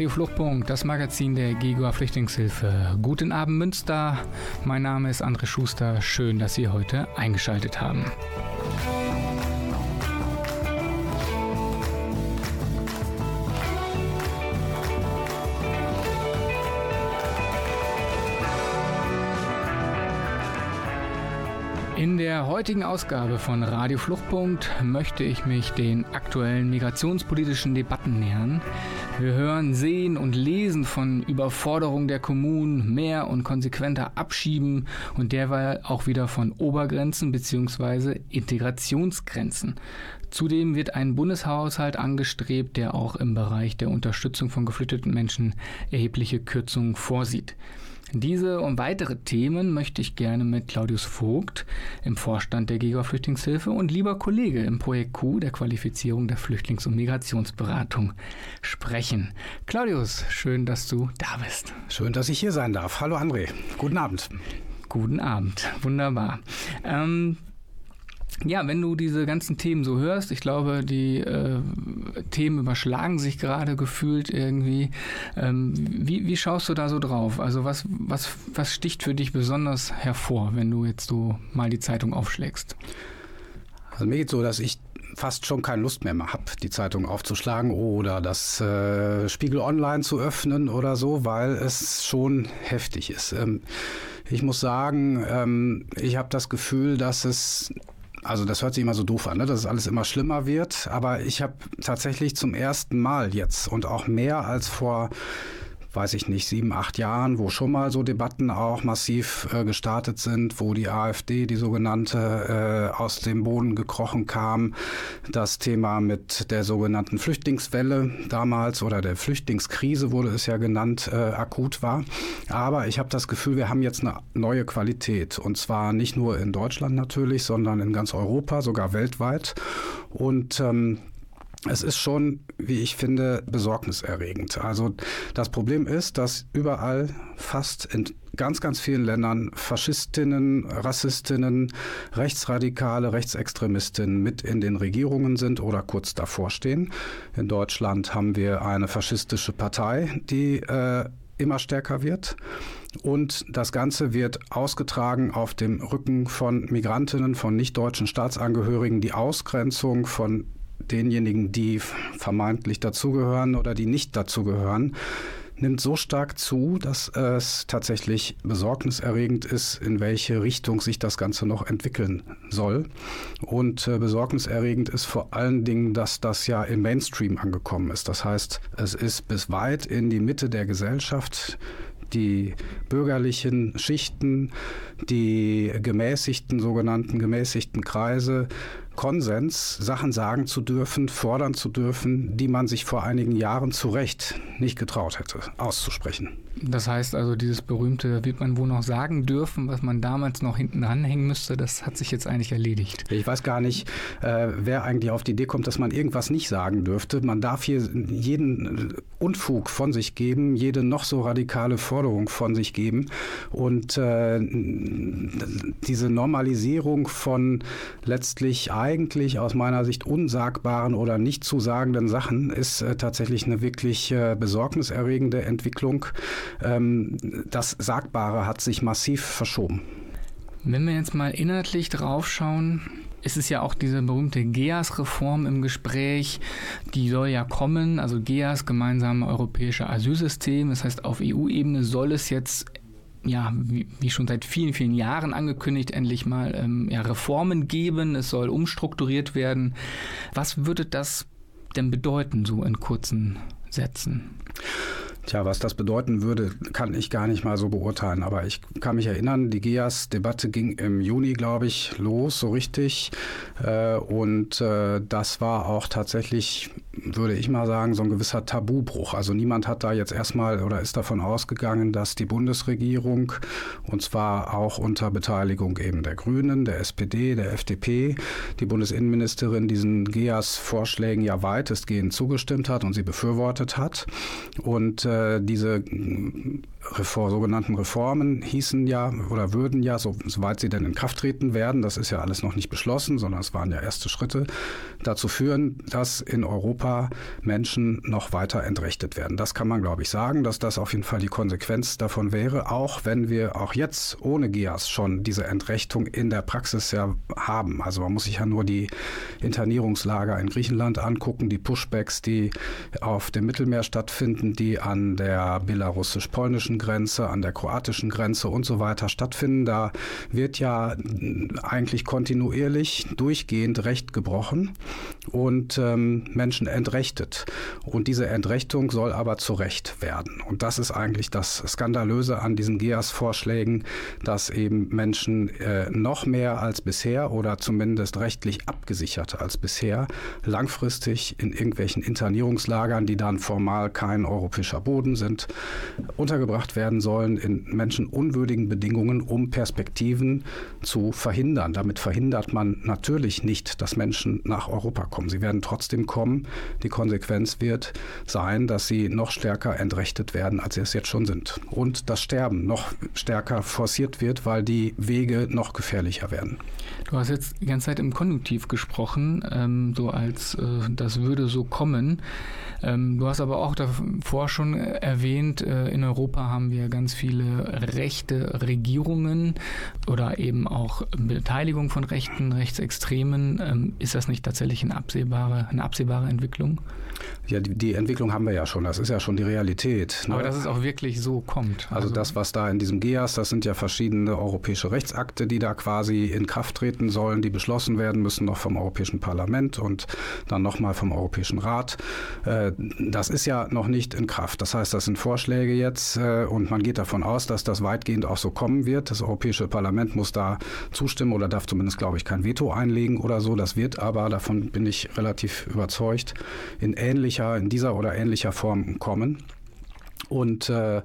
Radio Fluchtpunkt, das Magazin der GEGUA Flüchtlingshilfe. Guten Abend Münster, mein Name ist André Schuster. Schön, dass Sie heute eingeschaltet haben. In der heutigen Ausgabe von Radio Fluchtpunkt möchte ich mich den aktuellen migrationspolitischen Debatten nähern. Wir hören, sehen und lesen von Überforderung der Kommunen, mehr und konsequenter Abschieben und derweil auch wieder von Obergrenzen bzw. Integrationsgrenzen. Zudem wird ein Bundeshaushalt angestrebt, der auch im Bereich der Unterstützung von geflüchteten Menschen erhebliche Kürzungen vorsieht. Diese und weitere Themen möchte ich gerne mit Claudius Vogt im Vorstand der GEGA Flüchtlingshilfe und lieber Kollege im Projekt Q der Qualifizierung der Flüchtlings- und Migrationsberatung sprechen. Claudius, schön, dass du da bist. Schön, dass ich hier sein darf. Hallo André, guten Abend. Guten Abend, wunderbar. Ähm, ja, wenn du diese ganzen Themen so hörst, ich glaube, die äh, Themen überschlagen sich gerade gefühlt irgendwie. Ähm, wie, wie schaust du da so drauf? Also was, was, was sticht für dich besonders hervor, wenn du jetzt so mal die Zeitung aufschlägst? Also mir geht so, dass ich fast schon keine Lust mehr habe, die Zeitung aufzuschlagen oder das äh, Spiegel Online zu öffnen oder so, weil es schon heftig ist. Ähm, ich muss sagen, ähm, ich habe das Gefühl, dass es also das hört sich immer so doof an, ne? dass es alles immer schlimmer wird. Aber ich habe tatsächlich zum ersten Mal jetzt und auch mehr als vor weiß ich nicht, sieben, acht Jahren, wo schon mal so Debatten auch massiv äh, gestartet sind, wo die AfD, die sogenannte, äh, aus dem Boden gekrochen kam. Das Thema mit der sogenannten Flüchtlingswelle damals oder der Flüchtlingskrise wurde es ja genannt, äh, akut war. Aber ich habe das Gefühl, wir haben jetzt eine neue Qualität. Und zwar nicht nur in Deutschland natürlich, sondern in ganz Europa, sogar weltweit. Und ähm, es ist schon, wie ich finde, besorgniserregend. Also das Problem ist, dass überall fast in ganz, ganz vielen Ländern Faschistinnen, Rassistinnen, Rechtsradikale, Rechtsextremistinnen mit in den Regierungen sind oder kurz davor stehen. In Deutschland haben wir eine faschistische Partei, die äh, immer stärker wird. Und das Ganze wird ausgetragen auf dem Rücken von Migrantinnen, von nicht-deutschen Staatsangehörigen, die Ausgrenzung von denjenigen, die vermeintlich dazugehören oder die nicht dazugehören, nimmt so stark zu, dass es tatsächlich besorgniserregend ist, in welche Richtung sich das Ganze noch entwickeln soll. Und äh, besorgniserregend ist vor allen Dingen, dass das ja im Mainstream angekommen ist. Das heißt, es ist bis weit in die Mitte der Gesellschaft die bürgerlichen Schichten, die gemäßigten, sogenannten gemäßigten Kreise Konsens, Sachen sagen zu dürfen, fordern zu dürfen, die man sich vor einigen Jahren zu Recht nicht getraut hätte, auszusprechen. Das heißt also, dieses berühmte, wird man wohl noch sagen dürfen, was man damals noch hinten dranhängen müsste, das hat sich jetzt eigentlich erledigt. Ich weiß gar nicht, äh, wer eigentlich auf die Idee kommt, dass man irgendwas nicht sagen dürfte. Man darf hier jeden Unfug von sich geben, jede noch so radikale Forderung von sich geben. Und äh, diese Normalisierung von letztlich eigentlich aus meiner Sicht unsagbaren oder nicht zu sagenden Sachen ist äh, tatsächlich eine wirklich äh, besorgniserregende Entwicklung. Ähm, das Sagbare hat sich massiv verschoben. Wenn wir jetzt mal inhaltlich draufschauen, ist es ja auch diese berühmte GEAS-Reform im Gespräch, die soll ja kommen, also GEAS, gemeinsame europäische Asylsystem. Das heißt, auf EU-Ebene soll es jetzt ja, wie, wie, schon seit vielen, vielen Jahren angekündigt, endlich mal ähm, ja, Reformen geben. Es soll umstrukturiert werden. Was würde das denn bedeuten, so in kurzen Sätzen? Tja, was das bedeuten würde, kann ich gar nicht mal so beurteilen. Aber ich kann mich erinnern, die GEAS-Debatte ging im Juni, glaube ich, los, so richtig. Äh, und äh, das war auch tatsächlich, würde ich mal sagen, so ein gewisser Tabubruch. Also niemand hat da jetzt erstmal oder ist davon ausgegangen, dass die Bundesregierung, und zwar auch unter Beteiligung eben der Grünen, der SPD, der FDP, die Bundesinnenministerin diesen GEAS-Vorschlägen ja weitestgehend zugestimmt hat und sie befürwortet hat. Und äh, diese Reform, sogenannten Reformen hießen ja oder würden ja, so, soweit sie denn in Kraft treten werden, das ist ja alles noch nicht beschlossen, sondern es waren ja erste Schritte, dazu führen, dass in Europa Menschen noch weiter entrechtet werden. Das kann man, glaube ich, sagen, dass das auf jeden Fall die Konsequenz davon wäre, auch wenn wir auch jetzt ohne GIAS schon diese Entrechtung in der Praxis ja haben. Also man muss sich ja nur die Internierungslager in Griechenland angucken, die Pushbacks, die auf dem Mittelmeer stattfinden, die an der belarussisch-polnischen Grenze, an der kroatischen Grenze und so weiter stattfinden. Da wird ja eigentlich kontinuierlich durchgehend Recht gebrochen und ähm, Menschen entrechtet. Und diese Entrechtung soll aber zu Recht werden. Und das ist eigentlich das Skandalöse an diesen GEAS-Vorschlägen, dass eben Menschen äh, noch mehr als bisher oder zumindest rechtlich abgesicherter als bisher langfristig in irgendwelchen Internierungslagern, die dann formal kein europäischer Boden sind, untergebracht werden sollen in menschenunwürdigen Bedingungen, um Perspektiven zu verhindern. Damit verhindert man natürlich nicht, dass Menschen nach Europa kommen. Sie werden trotzdem kommen. Die Konsequenz wird sein, dass sie noch stärker entrechtet werden, als sie es jetzt schon sind. Und das Sterben noch stärker forciert wird, weil die Wege noch gefährlicher werden. Du hast jetzt die ganze Zeit im Konjunktiv gesprochen, ähm, so als äh, das würde so kommen. Ähm, du hast aber auch davor schon erwähnt, äh, in Europa haben wir ganz viele rechte Regierungen oder eben auch Beteiligung von Rechten, Rechtsextremen. Ähm, ist das nicht tatsächlich eine absehbare, eine absehbare Entwicklung? Ja, die, die, Entwicklung haben wir ja schon. Das ist ja schon die Realität. Ne? Aber dass es auch wirklich so kommt. Also, also das, was da in diesem GEAS, das sind ja verschiedene europäische Rechtsakte, die da quasi in Kraft treten sollen, die beschlossen werden müssen, noch vom Europäischen Parlament und dann nochmal vom Europäischen Rat. Äh, das ist ja noch nicht in Kraft. Das heißt, das sind Vorschläge jetzt äh, und man geht davon aus, dass das weitgehend auch so kommen wird. Das Europäische Parlament muss da zustimmen oder darf zumindest, glaube ich, kein Veto einlegen oder so. Das wird aber, davon bin ich relativ überzeugt, in ähnlicher, in dieser oder ähnlicher Form kommen. Und äh,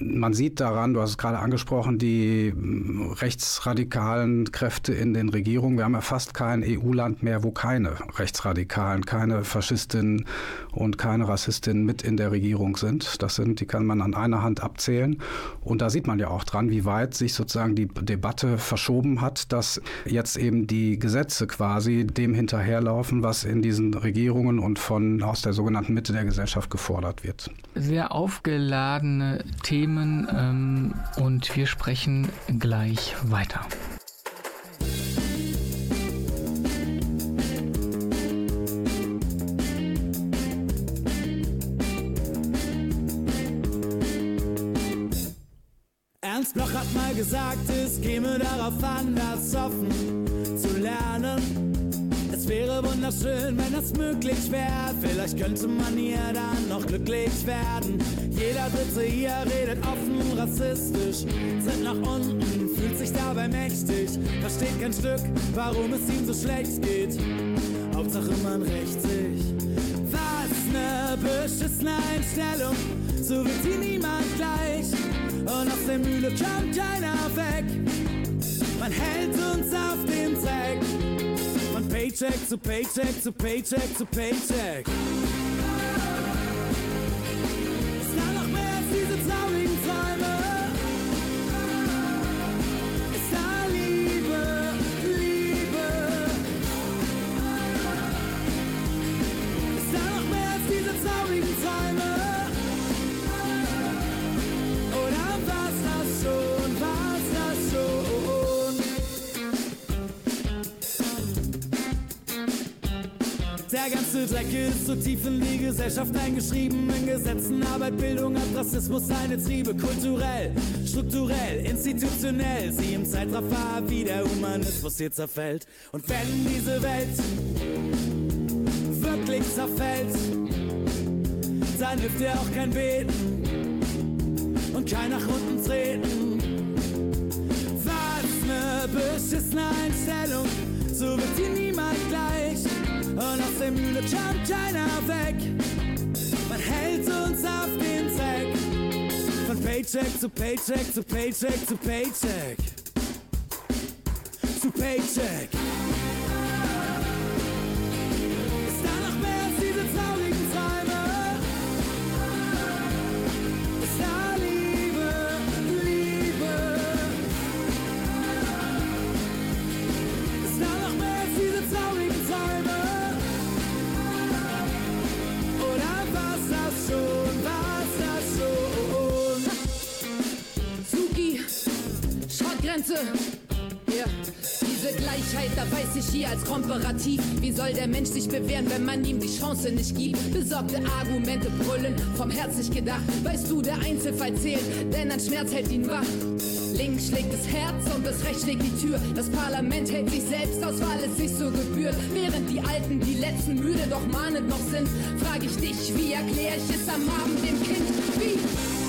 man sieht daran, du hast es gerade angesprochen, die hm, rechtsradikalen Kräfte in den Regierungen. Wir haben ja fast kein EU-Land mehr, wo keine Rechtsradikalen, keine Faschistinnen und keine Rassistinnen mit in der Regierung sind. Das sind, die kann man an einer Hand abzählen. Und da sieht man ja auch dran, wie weit sich sozusagen die Debatte verschoben hat, dass jetzt eben die Gesetze quasi dem hinterherlaufen, was in diesen Regierungen und von aus der sogenannten Mitte der Gesellschaft gefordert wird. Sehr aufgeladene Themen ähm, und wir sprechen gleich weiter. Ernst Bloch hat mal gesagt, es käme darauf an, das offen zu lernen wäre wunderschön, wenn es möglich wäre. Vielleicht könnte man hier dann noch glücklich werden. Jeder Dritte hier redet offen rassistisch, tritt nach unten, fühlt sich dabei mächtig, versteht kein Stück, warum es ihm so schlecht geht. Hauptsache man rächt sich. Was ne beschissene Einstellung, so wird sie niemand gleich. Und aus der Mühle kommt keiner weg. Man hält uns auf den. Paycheck zu Paycheck zu Paycheck zu Paycheck. Der ganze Dreck ist so tief in die Gesellschaft eingeschrieben. In Gesetzen, Arbeit, Bildung hat Rassismus seine Triebe. Kulturell, strukturell, institutionell. Sie im Zeitraffer, wie der Humanismus hier zerfällt. Und wenn diese Welt wirklich zerfällt, dann hilft dir auch kein Beten und kein nach unten treten. Was ne beschissene Einstellung, so wird sie niemand gleich. Und aus der Mühle jumpt keiner weg. Man hält uns auf den Sack. Von Paycheck zu Paycheck zu Paycheck zu Paycheck. Zu Paycheck. Da weiß ich hier als Komparativ. Wie soll der Mensch sich bewähren, wenn man ihm die Chance nicht gibt? Besorgte Argumente brüllen, vom Herz nicht gedacht. Weißt du, der Einzelfall zählt, denn ein Schmerz hält ihn wach. Links schlägt das Herz und das Recht schlägt die Tür. Das Parlament hält sich selbst aus, weil es sich so gebührt. Während die Alten, die Letzten müde, doch mahnend noch sind, frag ich dich, wie erklär ich es am Abend dem Kind? Wie?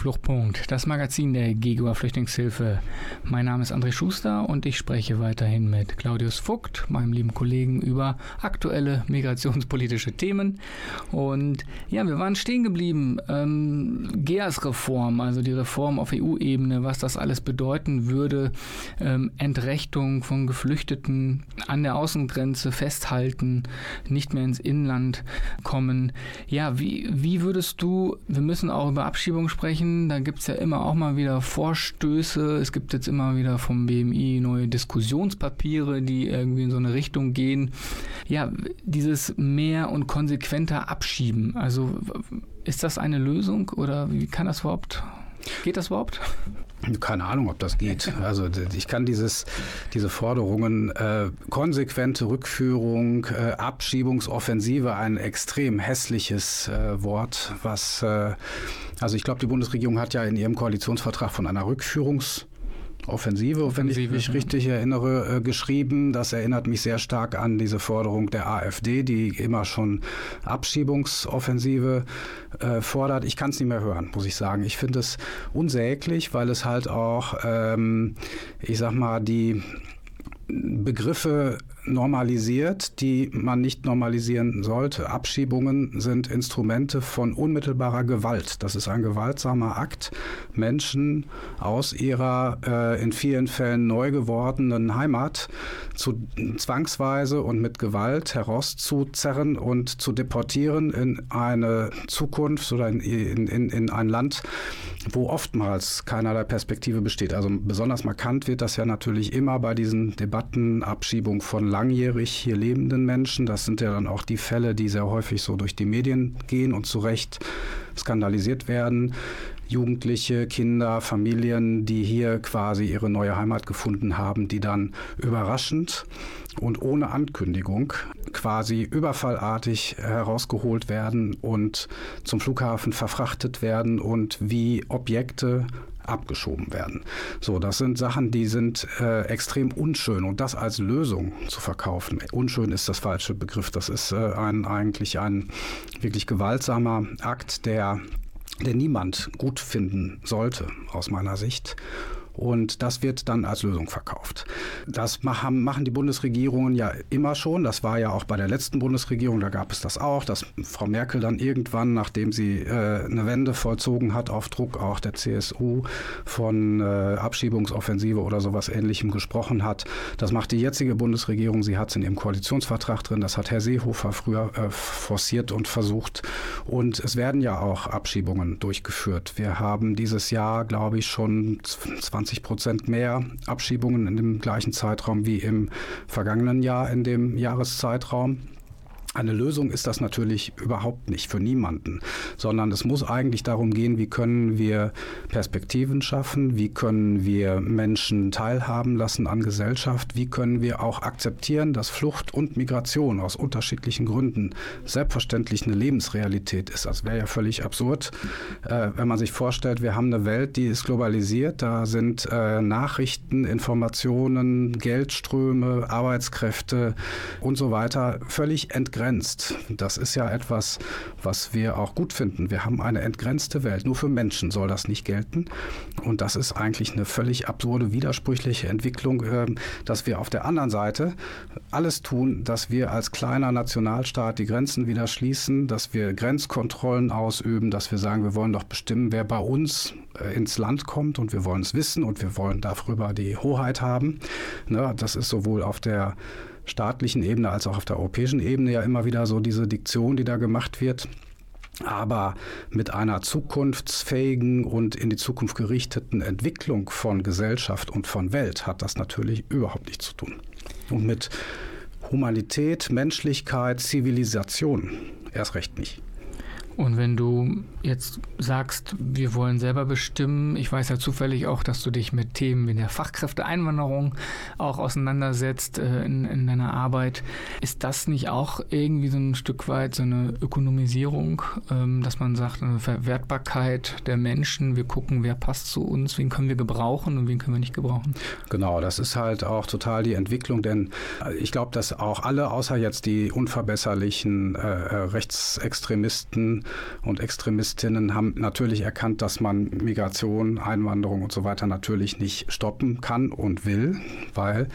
Fluchtpunkt, das Magazin der Gegua Flüchtlingshilfe. Mein Name ist André Schuster und ich spreche weiterhin mit Claudius Vogt, meinem lieben Kollegen, über aktuelle migrationspolitische Themen. Und ja, wir waren stehen geblieben. Ähm, GEAS-Reform, also die Reform auf EU-Ebene, was das alles bedeuten würde. Ähm, Entrechtung von Geflüchteten an der Außengrenze festhalten, nicht mehr ins Inland kommen. Ja, wie, wie würdest du, wir müssen auch über Abschiebung sprechen. Da gibt es ja immer auch mal wieder Vorstöße. Es gibt jetzt immer wieder vom BMI neue Diskussionspapiere, die irgendwie in so eine Richtung gehen. Ja, dieses mehr und konsequenter Abschieben. Also ist das eine Lösung oder wie kann das überhaupt? Geht das überhaupt? Keine Ahnung, ob das geht. Also ich kann dieses, diese Forderungen äh, konsequente Rückführung, äh, Abschiebungsoffensive, ein extrem hässliches äh, Wort, was äh, also ich glaube, die Bundesregierung hat ja in ihrem Koalitionsvertrag von einer Rückführungs Offensive, Offensive, wenn ich mich richtig erinnere, äh, geschrieben. Das erinnert mich sehr stark an diese Forderung der AfD, die immer schon Abschiebungsoffensive äh, fordert. Ich kann es nicht mehr hören, muss ich sagen. Ich finde es unsäglich, weil es halt auch, ähm, ich sag mal, die Begriffe normalisiert, die man nicht normalisieren sollte. Abschiebungen sind Instrumente von unmittelbarer Gewalt. Das ist ein gewaltsamer Akt, Menschen aus ihrer äh, in vielen Fällen neu gewordenen Heimat zu zwangsweise und mit Gewalt herauszuzerren und zu deportieren in eine Zukunft oder in, in, in ein Land, wo oftmals keinerlei Perspektive besteht. Also besonders markant wird das ja natürlich immer bei diesen Debatten Abschiebung von langjährig hier lebenden Menschen. Das sind ja dann auch die Fälle, die sehr häufig so durch die Medien gehen und zu Recht skandalisiert werden. Jugendliche, Kinder, Familien, die hier quasi ihre neue Heimat gefunden haben, die dann überraschend und ohne Ankündigung quasi überfallartig herausgeholt werden und zum Flughafen verfrachtet werden und wie Objekte abgeschoben werden. So, das sind Sachen, die sind äh, extrem unschön und das als Lösung zu verkaufen. Unschön ist das falsche Begriff. Das ist äh, ein, eigentlich ein wirklich gewaltsamer Akt, der, der niemand gut finden sollte, aus meiner Sicht. Und das wird dann als Lösung verkauft. Das machen die Bundesregierungen ja immer schon. Das war ja auch bei der letzten Bundesregierung, da gab es das auch, dass Frau Merkel dann irgendwann, nachdem sie äh, eine Wende vollzogen hat, auf Druck auch der CSU von äh, Abschiebungsoffensive oder sowas ähnlichem gesprochen hat. Das macht die jetzige Bundesregierung. Sie hat es in ihrem Koalitionsvertrag drin. Das hat Herr Seehofer früher äh, forciert und versucht. Und es werden ja auch Abschiebungen durchgeführt. Wir haben dieses Jahr, glaube ich, schon 20 Prozent mehr Abschiebungen in dem gleichen Zeitraum wie im vergangenen Jahr in dem Jahreszeitraum. Eine Lösung ist das natürlich überhaupt nicht für niemanden, sondern es muss eigentlich darum gehen, wie können wir Perspektiven schaffen, wie können wir Menschen teilhaben lassen an Gesellschaft, wie können wir auch akzeptieren, dass Flucht und Migration aus unterschiedlichen Gründen selbstverständlich eine Lebensrealität ist. Das wäre ja völlig absurd, äh, wenn man sich vorstellt, wir haben eine Welt, die ist globalisiert, da sind äh, Nachrichten, Informationen, Geldströme, Arbeitskräfte und so weiter völlig entgrenzt entgrenzt. Das ist ja etwas, was wir auch gut finden. Wir haben eine entgrenzte Welt. Nur für Menschen soll das nicht gelten. Und das ist eigentlich eine völlig absurde, widersprüchliche Entwicklung, ähm, dass wir auf der anderen Seite alles tun, dass wir als kleiner Nationalstaat die Grenzen wieder schließen, dass wir Grenzkontrollen ausüben, dass wir sagen, wir wollen doch bestimmen, wer bei uns äh, ins Land kommt und wir wollen es wissen und wir wollen darüber die Hoheit haben. Ne, das ist sowohl auf der staatlichen Ebene als auch auf der europäischen Ebene ja immer wieder so diese Diktion, die da gemacht wird. Aber mit einer zukunftsfähigen und in die Zukunft gerichteten Entwicklung von Gesellschaft und von Welt hat das natürlich überhaupt nichts zu tun. Und mit Humanität, Menschlichkeit, Zivilisation erst recht nicht. Und wenn du jetzt sagst, wir wollen selber bestimmen, ich weiß ja zufällig auch, dass du dich mit Themen wie der Fachkräfteeinwanderung auch auseinandersetzt äh, in, in, deiner Arbeit, ist das nicht auch irgendwie so ein Stück weit so eine Ökonomisierung, ähm, dass man sagt, eine Verwertbarkeit der Menschen, wir gucken, wer passt zu uns, wen können wir gebrauchen und wen können wir nicht gebrauchen? Genau, das ist halt auch total die Entwicklung, denn äh, ich glaube, dass auch alle, außer jetzt die unverbesserlichen äh, äh Rechtsextremisten, und Extremistinnen haben natürlich erkannt, dass man Migration, Einwanderung und so weiter natürlich nicht stoppen kann und will, weil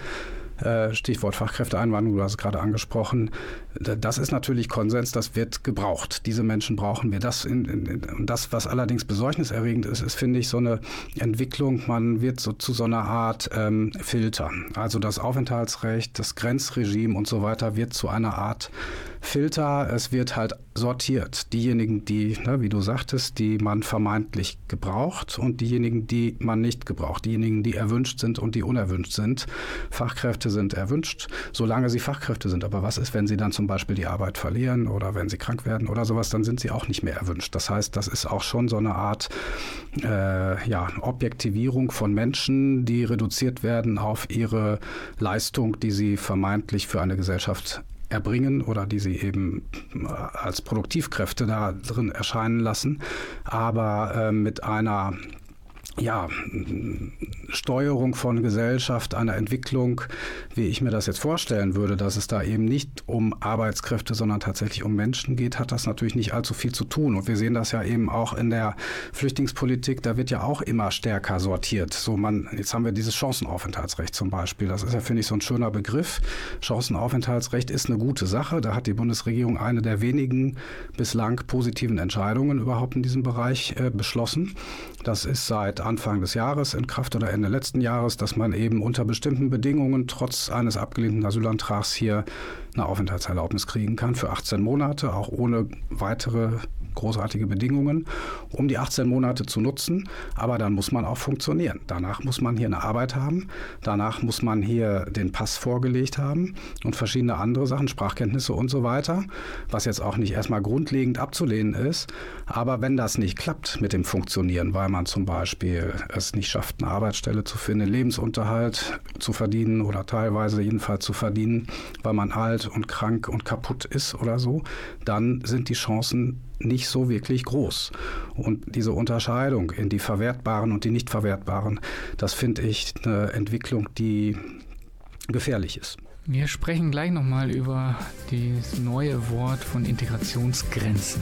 äh, Stichwort Fachkräfteeinwanderung, du hast es gerade angesprochen. Das ist natürlich Konsens, das wird gebraucht. Diese Menschen brauchen wir. Das, in, in, das was allerdings besorgniserregend ist, ist, finde ich, so eine Entwicklung, man wird so zu so einer Art ähm, Filter. Also das Aufenthaltsrecht, das Grenzregime und so weiter wird zu einer Art Filter. Es wird halt sortiert. Diejenigen, die, ne, wie du sagtest, die man vermeintlich gebraucht und diejenigen, die man nicht gebraucht. Diejenigen, die erwünscht sind und die unerwünscht sind. Fachkräfte sind erwünscht, solange sie Fachkräfte sind. Aber was ist, wenn sie dann zum Beispiel die Arbeit verlieren oder wenn sie krank werden oder sowas, dann sind sie auch nicht mehr erwünscht. Das heißt, das ist auch schon so eine Art äh, ja, Objektivierung von Menschen, die reduziert werden auf ihre Leistung, die sie vermeintlich für eine Gesellschaft erbringen oder die sie eben äh, als Produktivkräfte da drin erscheinen lassen, aber äh, mit einer ja, Steuerung von Gesellschaft, einer Entwicklung, wie ich mir das jetzt vorstellen würde, dass es da eben nicht um Arbeitskräfte, sondern tatsächlich um Menschen geht, hat das natürlich nicht allzu viel zu tun. Und wir sehen das ja eben auch in der Flüchtlingspolitik, da wird ja auch immer stärker sortiert. So man, jetzt haben wir dieses Chancenaufenthaltsrecht zum Beispiel. Das ist ja, finde ich, so ein schöner Begriff. Chancenaufenthaltsrecht ist eine gute Sache. Da hat die Bundesregierung eine der wenigen bislang positiven Entscheidungen überhaupt in diesem Bereich äh, beschlossen. Das ist seit Anfang des Jahres in Kraft oder Ende letzten Jahres, dass man eben unter bestimmten Bedingungen trotz eines abgelehnten Asylantrags hier eine Aufenthaltserlaubnis kriegen kann für 18 Monate, auch ohne weitere großartige Bedingungen, um die 18 Monate zu nutzen. Aber dann muss man auch funktionieren. Danach muss man hier eine Arbeit haben. Danach muss man hier den Pass vorgelegt haben und verschiedene andere Sachen, Sprachkenntnisse und so weiter, was jetzt auch nicht erstmal grundlegend abzulehnen ist. Aber wenn das nicht klappt mit dem Funktionieren, weil man zum Beispiel es nicht schafft, eine Arbeitsstelle zu finden, Lebensunterhalt zu verdienen oder teilweise jedenfalls zu verdienen, weil man alt und krank und kaputt ist oder so, dann sind die Chancen nicht so wirklich groß. Und diese Unterscheidung in die verwertbaren und die nicht verwertbaren, das finde ich eine Entwicklung, die gefährlich ist. Wir sprechen gleich nochmal über das neue Wort von Integrationsgrenzen.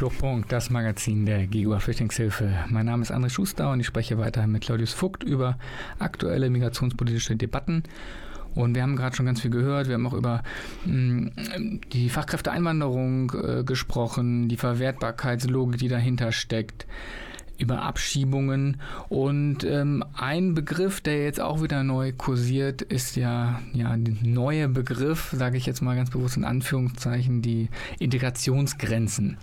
Fluchtpunkt, das Magazin der GEGUA Flüchtlingshilfe. Mein Name ist André Schuster und ich spreche weiter mit Claudius Vogt über aktuelle migrationspolitische Debatten. Und wir haben gerade schon ganz viel gehört. Wir haben auch über mh, die Fachkräfteeinwanderung äh, gesprochen, die Verwertbarkeitslogik, die dahinter steckt, über Abschiebungen. Und ähm, ein Begriff, der jetzt auch wieder neu kursiert, ist ja, ja der neue Begriff, sage ich jetzt mal ganz bewusst in Anführungszeichen, die Integrationsgrenzen.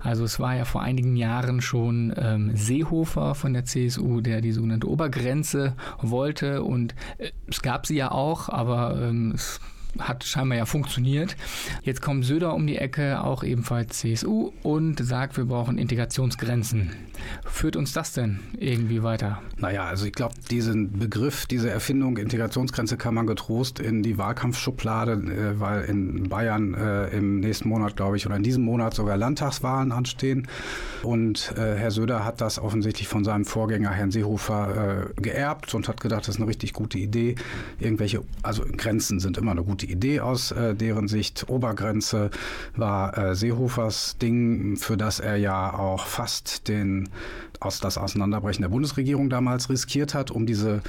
Also es war ja vor einigen Jahren schon ähm, Seehofer von der CSU, der die sogenannte Obergrenze wollte. Und äh, es gab sie ja auch, aber ähm, es hat scheinbar ja funktioniert. Jetzt kommt Söder um die Ecke, auch ebenfalls CSU, und sagt, wir brauchen Integrationsgrenzen. Führt uns das denn irgendwie weiter? Naja, also ich glaube, diesen Begriff, diese Erfindung Integrationsgrenze kann man getrost in die Wahlkampfschublade, äh, weil in Bayern äh, im nächsten Monat, glaube ich, oder in diesem Monat sogar Landtagswahlen anstehen. Und äh, Herr Söder hat das offensichtlich von seinem Vorgänger, Herrn Seehofer, äh, geerbt und hat gedacht, das ist eine richtig gute Idee. Irgendwelche, also Grenzen sind immer eine gute gute Idee aus äh, deren Sicht. Obergrenze war äh, Seehofers Ding, für das er ja auch fast den aus das Auseinanderbrechen der Bundesregierung damals riskiert hat, um diese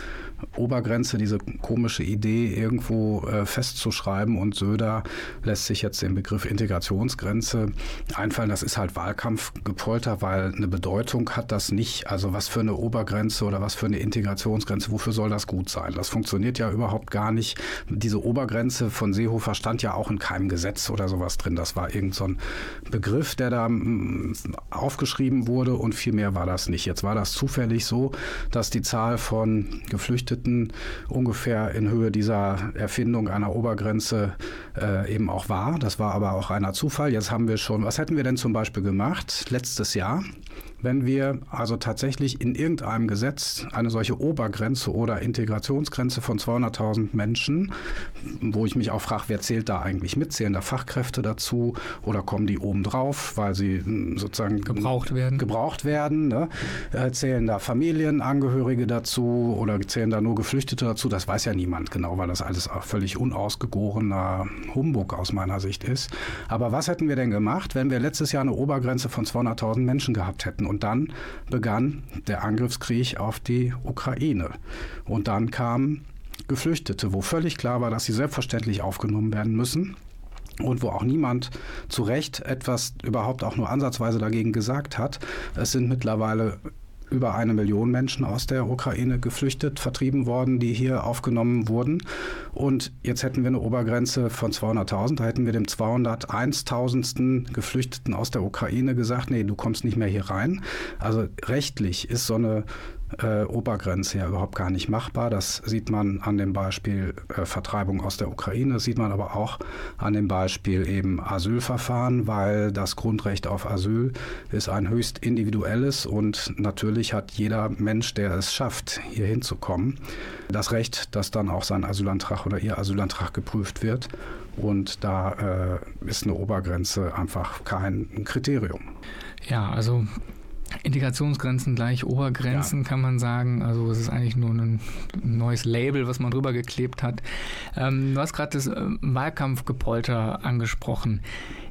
Obergrenze, diese komische Idee irgendwo äh, festzuschreiben. Und Söder lässt sich jetzt den Begriff Integrationsgrenze einfallen. Das ist halt Wahlkampfgepolter, weil eine Bedeutung hat das nicht. Also was für eine Obergrenze oder was für eine Integrationsgrenze, wofür soll das gut sein? Das funktioniert ja überhaupt gar nicht. Diese Obergrenze von Seehofer stand ja auch in keinem Gesetz oder sowas drin. Das war irgendein so Begriff, der da mm, aufgeschrieben wurde und viel mehr war das nicht. Jetzt war das zufällig so, dass die Zahl von Geflüchteten ungefähr in Höhe dieser Erfindung einer Obergrenze äh, eben auch war. Das war aber auch reiner Zufall. Jetzt haben wir schon, was hätten wir denn zum Beispiel gemacht letztes Jahr? Wenn wir also tatsächlich in irgendeinem Gesetz eine solche Obergrenze oder Integrationsgrenze von 200.000 Menschen, wo ich mich auch frage, wer zählt da eigentlich mit? Zählen da Fachkräfte dazu oder kommen die oben drauf, weil sie hm, sozusagen gebraucht werden? Gebraucht werden ne? Äh, zählen da Familienangehörige dazu oder zählen da nur Geflüchtete dazu? Das weiß ja niemand genau, weil das alles auch völlig unausgegorener Humbug aus meiner Sicht ist. Aber was hätten wir denn gemacht, wenn wir letztes Jahr eine Obergrenze von 200.000 Menschen gehabt hätten? Und dann begann der Angriffskrieg auf die Ukraine. Und dann kamen Geflüchtete, wo völlig klar war, dass sie selbstverständlich aufgenommen werden müssen und wo auch niemand zu Recht etwas überhaupt auch nur ansatzweise dagegen gesagt hat. Es sind mittlerweile über eine Million Menschen aus der Ukraine geflüchtet, vertrieben worden, die hier aufgenommen wurden. Und jetzt hätten wir eine Obergrenze von 200.000. Da hätten wir dem 201.000. Geflüchteten aus der Ukraine gesagt, nee, du kommst nicht mehr hier rein. Also rechtlich ist so eine äh, Obergrenze ja überhaupt gar nicht machbar. Das sieht man an dem Beispiel äh, Vertreibung aus der Ukraine, das sieht man aber auch an dem Beispiel eben Asylverfahren, weil das Grundrecht auf Asyl ist ein höchst individuelles und natürlich hat jeder Mensch, der es schafft, hier hinzukommen, das Recht, dass dann auch sein Asylantrag oder ihr Asylantrag geprüft wird. Und da äh, ist eine Obergrenze einfach kein Kriterium. Ja, also Integrationsgrenzen gleich Obergrenzen, ja. kann man sagen. Also es ist eigentlich nur ein neues Label, was man drüber geklebt hat. Ähm, du hast gerade das äh, Wahlkampfgepolter angesprochen.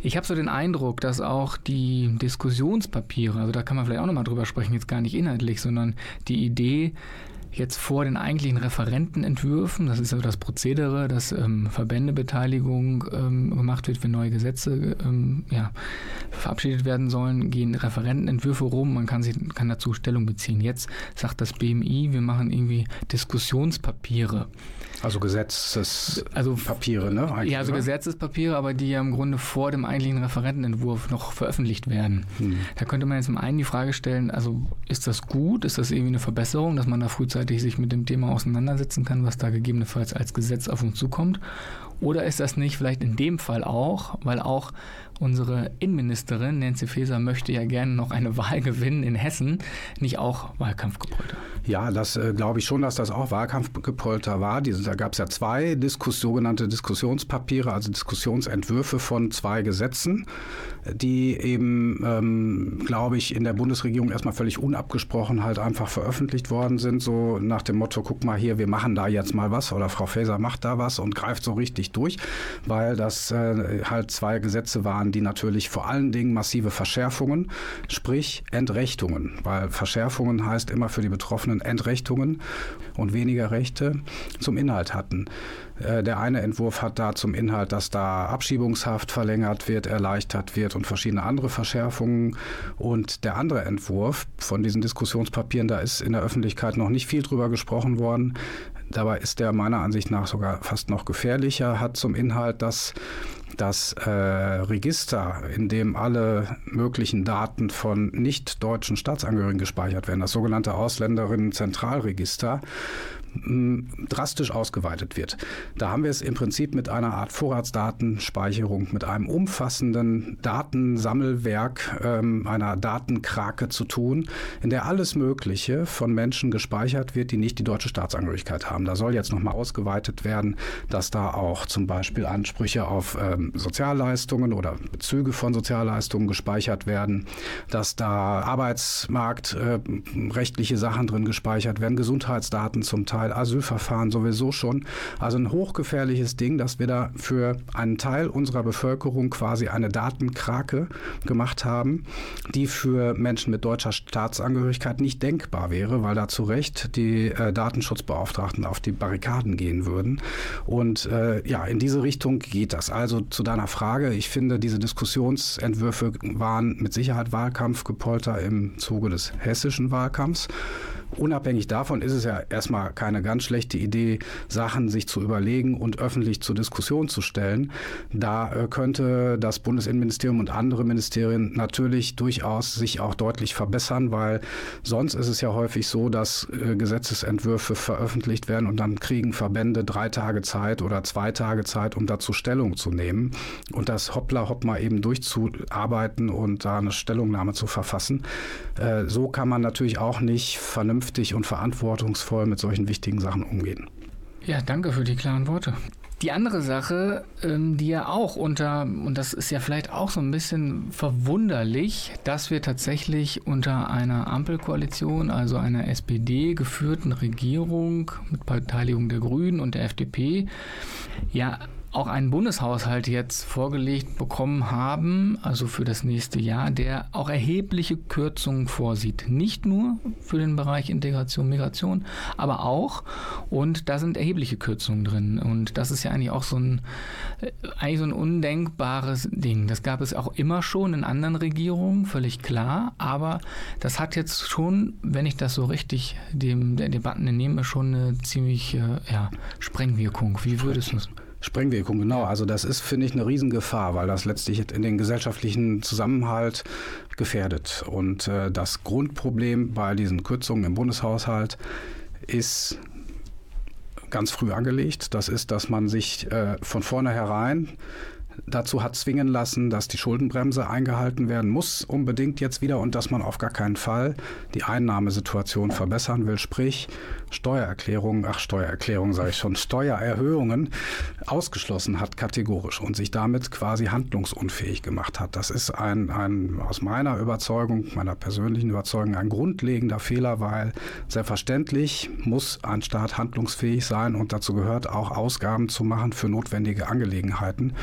Ich habe so den Eindruck, dass auch die Diskussionspapiere, also da kann man vielleicht auch nochmal drüber sprechen, jetzt gar nicht inhaltlich, sondern die Idee, jetzt vor den eigentlichen Referentenentwürfen, das ist ja das Prozedere, dass ähm, Verbändebeteiligung ähm, gemacht wird, wenn neue Gesetze ähm, ja, verabschiedet werden sollen, gehen Referentenentwürfe rum, man kann, sich, kann dazu Stellung beziehen. Jetzt sagt das BMI, wir machen irgendwie Diskussionspapiere. Also Gesetzespapiere, also, ne? Ja, also oder? Gesetzespapiere, aber die ja im Grunde vor dem eigentlichen Referentenentwurf noch veröffentlicht werden. Hm. Da könnte man jetzt zum einen die Frage stellen, also ist das gut? Ist das irgendwie eine Verbesserung, dass man da frühzeitig sich mit dem Thema auseinandersetzen kann, was da gegebenenfalls als Gesetz auf uns zukommt? Oder ist das nicht vielleicht in dem Fall auch, weil auch unsere Innenministerin Nancy Faeser möchte ja gerne noch eine Wahl gewinnen in Hessen, nicht auch Wahlkampfgepolter? Ja, das äh, glaube ich schon, dass das auch Wahlkampfgepolter war. Diese, da gab es ja zwei Diskus, sogenannte Diskussionspapiere, also Diskussionsentwürfe von zwei Gesetzen, die eben, ähm, glaube ich, in der Bundesregierung erstmal völlig unabgesprochen halt einfach veröffentlicht worden sind, so nach dem Motto, guck mal hier, wir machen da jetzt mal was oder Frau Faeser macht da was und greift so richtig durch, weil das äh, halt zwei Gesetze waren, die natürlich vor allen Dingen massive Verschärfungen, sprich Entrechtungen, weil Verschärfungen heißt immer für die Betroffenen Entrechtungen und weniger Rechte zum Inhalt hatten. Äh, der eine Entwurf hat da zum Inhalt, dass da Abschiebungshaft verlängert wird, erleichtert wird und verschiedene andere Verschärfungen. Und der andere Entwurf von diesen Diskussionspapieren, da ist in der Öffentlichkeit noch nicht viel drüber gesprochen worden. Dabei ist der meiner Ansicht nach sogar fast noch gefährlicher, hat zum Inhalt, dass das äh, Register, in dem alle möglichen Daten von nicht deutschen Staatsangehörigen gespeichert werden, das sogenannte Ausländerinnen-Zentralregister, drastisch ausgeweitet wird. Da haben wir es im Prinzip mit einer Art Vorratsdatenspeicherung, mit einem umfassenden Datensammelwerk, ähm, einer Datenkrake zu tun, in der alles Mögliche von Menschen gespeichert wird, die nicht die deutsche Staatsangehörigkeit haben. Da soll jetzt nochmal ausgeweitet werden, dass da auch zum Beispiel Ansprüche auf ähm, Sozialleistungen oder Bezüge von Sozialleistungen gespeichert werden, dass da arbeitsmarktrechtliche äh, Sachen drin gespeichert werden, Gesundheitsdaten zum Teil bei Asylverfahren sowieso schon. Also ein hochgefährliches Ding, dass wir da für einen Teil unserer Bevölkerung quasi eine Datenkrake gemacht haben, die für Menschen mit deutscher Staatsangehörigkeit nicht denkbar wäre, weil da zu Recht die äh, Datenschutzbeauftragten auf die Barrikaden gehen würden. Und äh, ja, in diese Richtung geht das. Also zu deiner Frage, ich finde, diese Diskussionsentwürfe waren mit Sicherheit Wahlkampfgepolter im Zuge des hessischen Wahlkampfs. Unabhängig davon ist es ja erstmal keine ganz schlechte Idee, Sachen sich zu überlegen und öffentlich zur Diskussion zu stellen. Da äh, könnte das Bundesinnenministerium und andere Ministerien natürlich durchaus sich auch deutlich verbessern, weil sonst ist es ja häufig so, dass äh, Gesetzesentwürfe veröffentlicht werden und dann kriegen Verbände drei Tage Zeit oder zwei Tage Zeit, um dazu Stellung zu nehmen und das hoppla hopp mal eben durchzuarbeiten und da eine Stellungnahme zu verfassen. Äh, so kann man natürlich auch nicht vernünftig vernünftig und verantwortungsvoll mit solchen wichtigen Sachen umgehen. Ja, danke für die klaren Worte. Die andere Sache, ähm, die ja auch unter, und das ist ja vielleicht auch so ein bisschen verwunderlich, dass wir tatsächlich unter einer Ampelkoalition, also einer SPD geführten Regierung mit Beteiligung der Grünen und der FDP, ja auch einen Bundeshaushalt jetzt vorgelegt bekommen haben, also für das nächste Jahr, der auch erhebliche Kürzungen vorsieht. Nicht nur für den Bereich Integration, Migration, aber auch, und da sind erhebliche Kürzungen drin. Und das ist ja eigentlich auch so ein, äh, eigentlich so ein undenkbares Ding. Das gab es auch immer schon in anderen Regierungen, völlig klar, aber das hat jetzt schon, wenn ich das so richtig dem der Debatten entnehme, schon eine ziemlich ja, Sprengwirkung. Wie würdest du es? Sprengwirkung, genau. Also das ist, finde ich, eine Riesengefahr, weil das letztlich in den gesellschaftlichen Zusammenhalt gefährdet. Und äh, das Grundproblem bei diesen Kürzungen im Bundeshaushalt ist ganz früh angelegt. Das ist, dass man sich äh, von vornherein dazu hat zwingen lassen, dass die Schuldenbremse eingehalten werden muss, unbedingt jetzt wieder und dass man auf gar keinen Fall die Einnahmesituation verbessern will, sprich Steuererklärungen, ach Steuererklärungen sage ich schon, Steuererhöhungen ausgeschlossen hat kategorisch und sich damit quasi handlungsunfähig gemacht hat. Das ist ein, ein aus meiner Überzeugung, meiner persönlichen Überzeugung, ein grundlegender Fehler, weil selbstverständlich muss ein Staat handlungsfähig sein und dazu gehört auch Ausgaben zu machen für notwendige Angelegenheiten.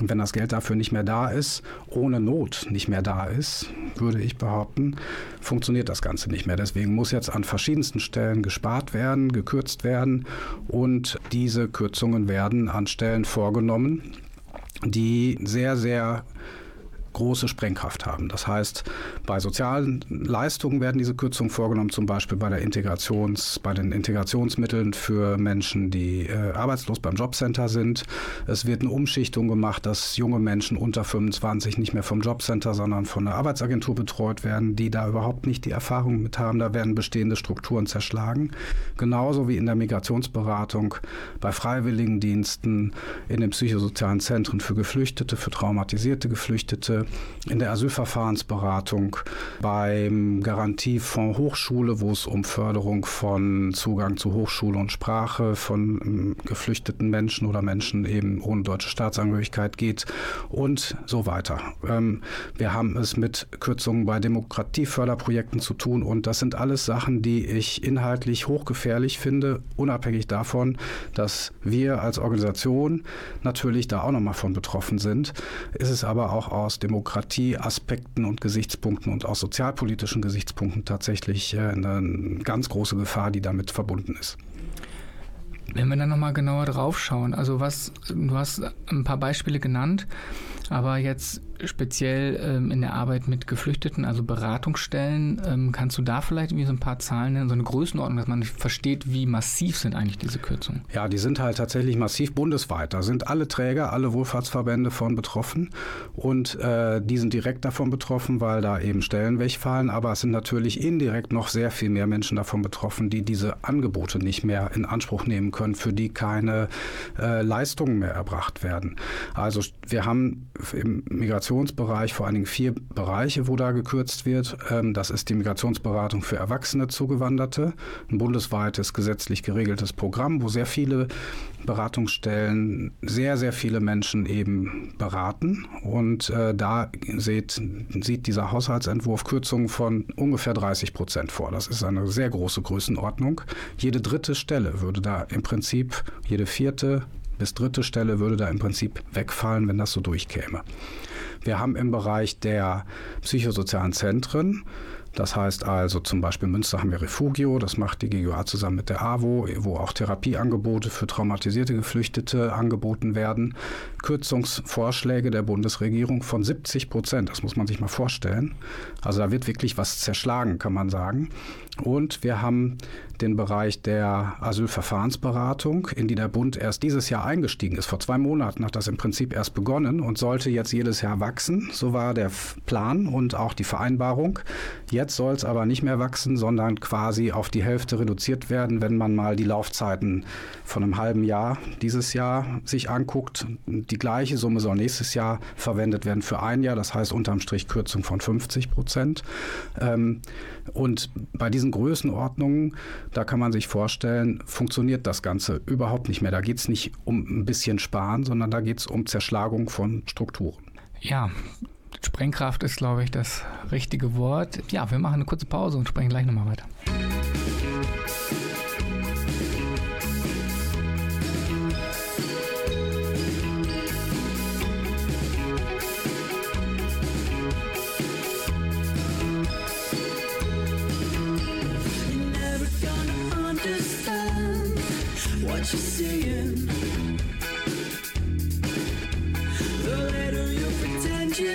Und wenn das Geld dafür nicht mehr da ist, ohne Not nicht mehr da ist, würde ich behaupten, funktioniert das Ganze nicht mehr. Deswegen muss jetzt an verschiedensten Stellen gespart werden, gekürzt werden und diese Kürzungen werden an Stellen vorgenommen, die sehr, sehr große Sprengkraft haben. Das heißt, bei sozialen Leistungen werden diese Kürzungen vorgenommen, zum Beispiel bei, der Integrations, bei den Integrationsmitteln für Menschen, die äh, arbeitslos beim Jobcenter sind. Es wird eine Umschichtung gemacht, dass junge Menschen unter 25 nicht mehr vom Jobcenter, sondern von der Arbeitsagentur betreut werden, die da überhaupt nicht die Erfahrung mit haben. Da werden bestehende Strukturen zerschlagen. Genauso wie in der Migrationsberatung, bei Freiwilligendiensten, in den psychosozialen Zentren für Geflüchtete, für traumatisierte Geflüchtete, in der Asylverfahrensberatung, beim Garantiefonds Hochschule, wo es um Förderung von Zugang zu Hochschule und Sprache von ähm, geflüchteten Menschen oder Menschen eben ohne deutsche Staatsangehörigkeit geht und so weiter. Ähm, wir haben es mit Kürzungen bei Demokratieförderprojekten zu tun und das sind alles Sachen, die ich inhaltlich hochgefährlich finde, unabhängig davon, dass wir als Organisation natürlich da auch nochmal von betroffen sind, ist es aber auch aus dem Demokratieaspekten und Gesichtspunkten und auch sozialpolitischen Gesichtspunkten tatsächlich äh, eine ganz große Gefahr, die damit verbunden ist. Wenn wir dann nochmal genauer drauf schauen, also was, du hast ein paar Beispiele genannt, aber jetzt speziell ähm, in der Arbeit mit Geflüchteten, also Beratungsstellen, ähm, kannst du da vielleicht irgendwie so ein paar Zahlen nennen, so eine Größenordnung, dass man versteht, wie massiv sind eigentlich diese Kürzungen? Ja, die sind halt tatsächlich massiv bundesweit. Da sind alle Träger, alle Wohlfahrtsverbände von betroffen und äh, die sind direkt davon betroffen, weil da eben Stellen wegfallen, aber es sind natürlich indirekt noch sehr viel mehr Menschen davon betroffen, die diese Angebote nicht mehr in Anspruch nehmen können, für die keine äh, Leistungen mehr erbracht werden. Also wir haben im Migrations Migrationsbereich vor allen Dingen vier Bereiche, wo da gekürzt wird. Ähm, das ist die Migrationsberatung für Erwachsene Zugewanderte, ein bundesweites gesetzlich geregeltes Programm, wo sehr viele Beratungsstellen sehr, sehr viele Menschen eben beraten. Und äh, da sieht, sieht dieser Haushaltsentwurf Kürzungen von ungefähr 30 Prozent vor. Das ist eine sehr große Größenordnung. Jede dritte Stelle würde da im Prinzip, jede vierte bis dritte Stelle würde da im Prinzip wegfallen, wenn das so durchkäme. Wir haben im Bereich der psychosozialen Zentren das heißt also zum Beispiel in Münster haben wir Refugio, das macht die GGA zusammen mit der AWO, wo auch Therapieangebote für traumatisierte Geflüchtete angeboten werden. Kürzungsvorschläge der Bundesregierung von 70 Prozent, das muss man sich mal vorstellen. Also da wird wirklich was zerschlagen, kann man sagen. Und wir haben den Bereich der Asylverfahrensberatung, in die der Bund erst dieses Jahr eingestiegen ist. Vor zwei Monaten hat das im Prinzip erst begonnen und sollte jetzt jedes Jahr wachsen. So war der Plan und auch die Vereinbarung. Jetzt soll es aber nicht mehr wachsen, sondern quasi auf die Hälfte reduziert werden, wenn man mal die Laufzeiten von einem halben Jahr dieses Jahr sich anguckt. Die gleiche Summe soll nächstes Jahr verwendet werden für ein Jahr. Das heißt unterm Strich Kürzung von 50 Prozent. Ähm, und bei diesen Größenordnungen, da kann man sich vorstellen, funktioniert das Ganze überhaupt nicht mehr. Da geht es nicht um ein bisschen Sparen, sondern da geht es um Zerschlagung von Strukturen. Ja, Sprengkraft ist, glaube ich, das richtige Wort. Ja, wir machen eine kurze Pause und sprechen gleich nochmal weiter. you're seeing.